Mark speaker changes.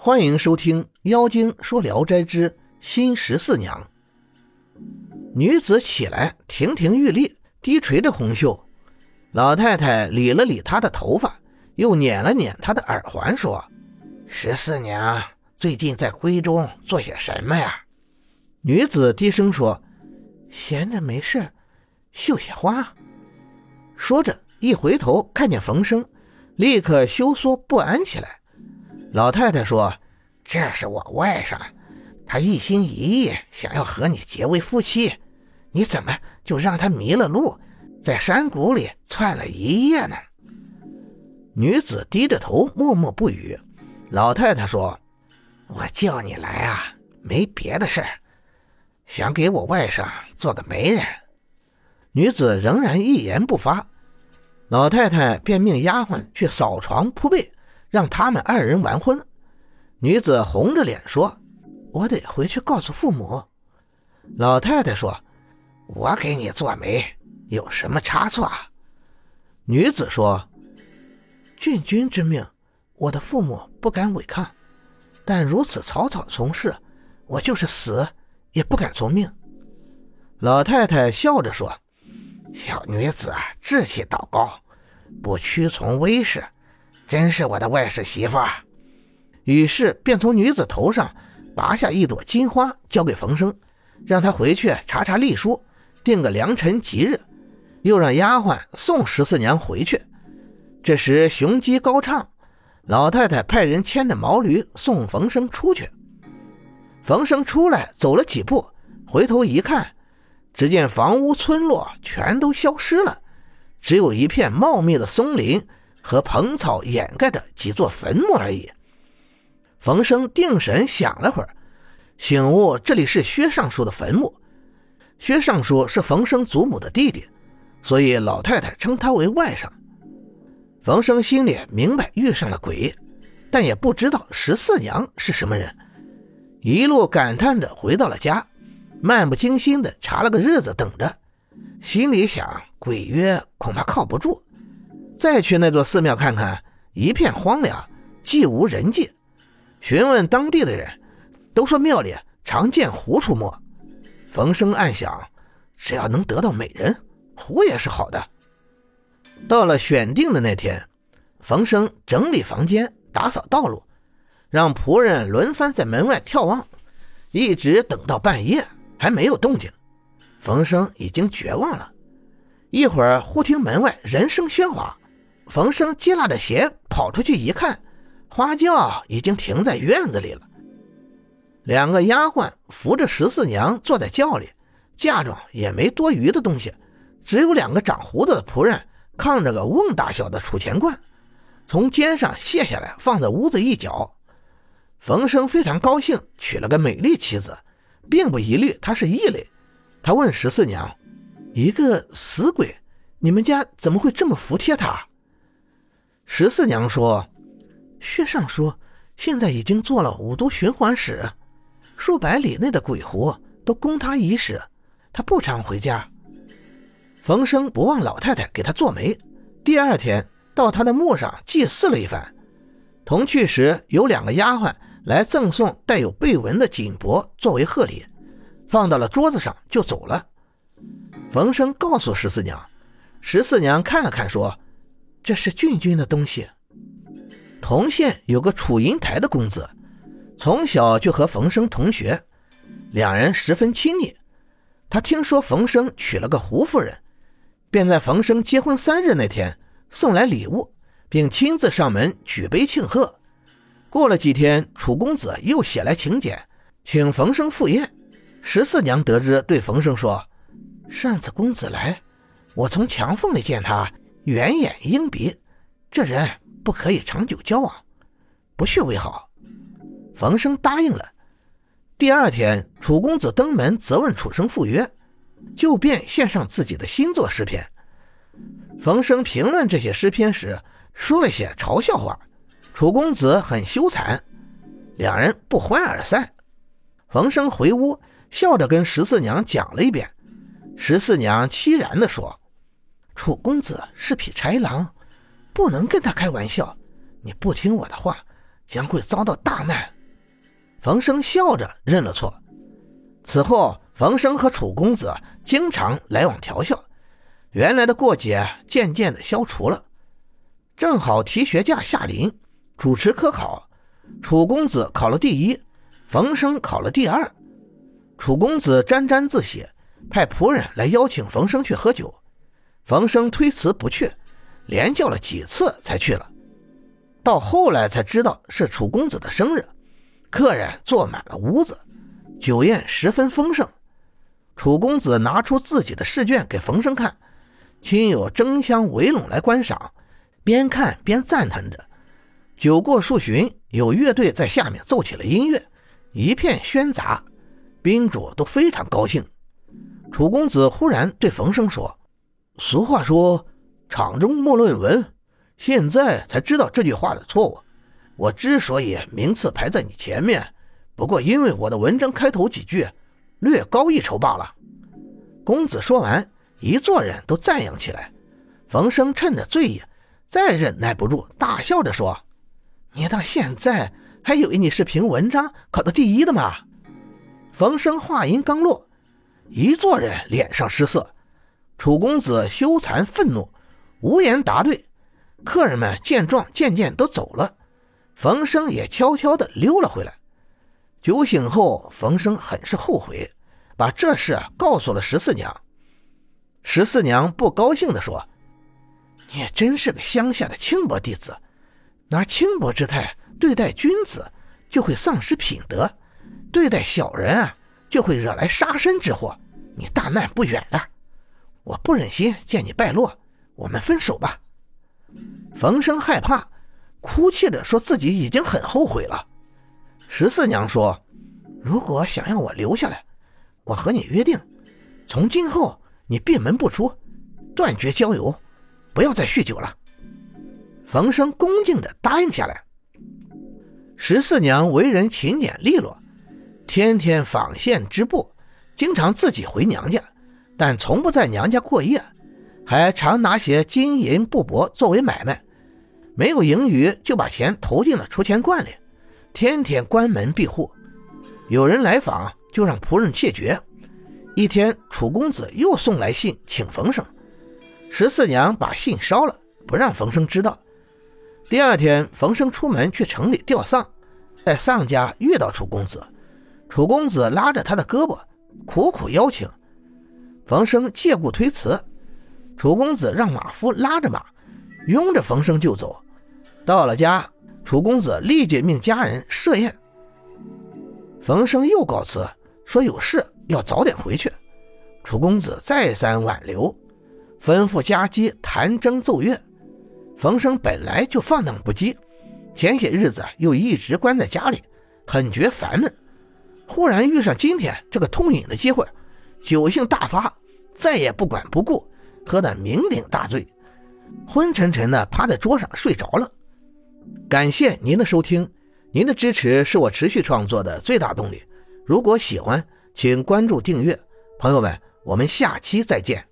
Speaker 1: 欢迎收听《妖精说聊斋之新十四娘》。女子起来，亭亭玉立，低垂着红袖。老太太理了理她的头发，又捻了捻她的耳环，说：“十四娘最近在闺中做些什么呀？”女子低声说：“闲着没事，绣些花。”说着，一回头看见冯生，立刻羞缩不安起来。老太太说：“这是我外甥，他一心一意想要和你结为夫妻，你怎么就让他迷了路，在山谷里窜了一夜呢？”女子低着头，默默不语。老太太说：“我叫你来啊，没别的事儿，想给我外甥做个媒人。”女子仍然一言不发。老太太便命丫鬟去扫床铺被。让他们二人完婚。女子红着脸说：“我得回去告诉父母。”老太太说：“我给你做媒，有什么差错？”女子说：“郡君之命，我的父母不敢违抗，但如此草草从事，我就是死也不敢从命。”老太太笑着说：“小女子志气倒高，不屈从威势。”真是我的外室媳妇儿，于是便从女子头上拔下一朵金花，交给冯生，让他回去查查历书，定个良辰吉日，又让丫鬟送十四娘回去。这时雄鸡高唱，老太太派人牵着毛驴送冯生出去。冯生出来走了几步，回头一看，只见房屋村落全都消失了，只有一片茂密的松林。和蓬草掩盖着几座坟墓而已。冯生定神想了会儿，醒悟这里是薛尚书的坟墓。薛尚书是冯生祖母的弟弟，所以老太太称他为外甥。冯生心里明白遇上了鬼，但也不知道十四娘是什么人，一路感叹着回到了家，漫不经心地查了个日子等着，心里想鬼约恐怕靠不住。再去那座寺庙看看，一片荒凉，既无人迹。询问当地的人，都说庙里常见狐出没。冯生暗想，只要能得到美人，狐也是好的。到了选定的那天，冯生整理房间，打扫道路，让仆人轮番在门外眺望，一直等到半夜还没有动静。冯生已经绝望了。一会儿，忽听门外人声喧哗。冯生接拉着鞋跑出去一看，花轿已经停在院子里了。两个丫鬟扶着十四娘坐在轿里，嫁妆也没多余的东西，只有两个长胡子的仆人扛着个瓮大小的储钱罐，从肩上卸下来放在屋子一角。冯生非常高兴，娶了个美丽妻子，并不疑虑她是异类。他问十四娘：“一个死鬼，你们家怎么会这么服帖他？”十四娘说：“薛尚书现在已经做了五都巡环使，数百里内的鬼狐都供他一使，他不常回家。”冯生不忘老太太给他做媒，第二天到他的墓上祭祀了一番。同去时有两个丫鬟来赠送带有贝纹的锦帛作为贺礼，放到了桌子上就走了。冯生告诉十四娘，十四娘看了看说。这是郡君的东西。同县有个楚银台的公子，从小就和冯生同学，两人十分亲昵。他听说冯生娶了个胡夫人，便在冯生结婚三日那天送来礼物，并亲自上门举杯庆贺。过了几天，楚公子又写来请柬，请冯生赴宴。十四娘得知，对冯生说：“上次公子来，我从墙缝里见他。”圆眼鹰鼻，这人不可以长久交往，不去为好。冯生答应了。第二天，楚公子登门责问楚生赴约，就便献上自己的新作诗篇。冯生评论这些诗篇时，说了些嘲笑话，楚公子很羞惭，两人不欢而散。冯生回屋，笑着跟十四娘讲了一遍。十四娘凄然地说。楚公子是匹豺狼，不能跟他开玩笑。你不听我的话，将会遭到大难。冯生笑着认了错。此后，冯生和楚公子经常来往调笑，原来的过节渐渐的消除了。正好提学假下临，主持科考，楚公子考了第一，冯生考了第二。楚公子沾沾自喜，派仆人来邀请冯生去喝酒，冯生推辞不去，连叫了几次才去了。到后来才知道是楚公子的生日，客人坐满了屋子。酒宴十分丰盛，楚公子拿出自己的试卷给冯生看，亲友争相围拢来观赏，边看边赞叹着。酒过数巡，有乐队在下面奏起了音乐，一片喧杂，宾主都非常高兴。楚公子忽然对冯生说：“俗话说，场中莫论文，现在才知道这句话的错误。我之所以名次排在你前面。”不过，因为我的文章开头几句略高一筹罢了。公子说完，一座人都赞扬起来。冯生趁着醉意，再忍耐不住，大笑着说：“你到现在还以为你是凭文章考到第一的吗？”冯生话音刚落，一座人脸上失色。楚公子羞惭愤怒，无言答对。客人们见状，渐渐都走了。冯生也悄悄地溜了回来。酒醒后，冯生很是后悔，把这事告诉了十四娘。十四娘不高兴地说：“你真是个乡下的轻薄弟子，拿轻薄之态对待君子，就会丧失品德；对待小人啊，就会惹来杀身之祸。你大难不远了，我不忍心见你败落，我们分手吧。”冯生害怕，哭泣着说自己已经很后悔了。十四娘说：“如果想要我留下来，我和你约定，从今后你闭门不出，断绝交友，不要再酗酒了。”冯生恭敬地答应下来。十四娘为人勤俭利落，天天纺线织布，经常自己回娘家，但从不在娘家过夜，还常拿些金银布帛作为买卖，没有盈余就把钱投进了储钱罐里。天天关门闭户，有人来访就让仆人谢绝。一天，楚公子又送来信请冯生，十四娘把信烧了，不让冯生知道。第二天，冯生出门去城里吊丧，在丧家遇到楚公子，楚公子拉着他的胳膊，苦苦邀请。冯生借故推辞，楚公子让马夫拉着马，拥着冯生就走。到了家。楚公子立即命家人设宴。冯生又告辞，说有事要早点回去。楚公子再三挽留，吩咐家姬弹筝奏乐。冯生本来就放荡不羁，前些日子又一直关在家里，很觉烦闷。忽然遇上今天这个痛饮的机会，酒性大发，再也不管不顾，喝得酩酊大醉，昏沉沉的趴在桌上睡着了。感谢您的收听，您的支持是我持续创作的最大动力。如果喜欢，请关注订阅。朋友们，我们下期再见。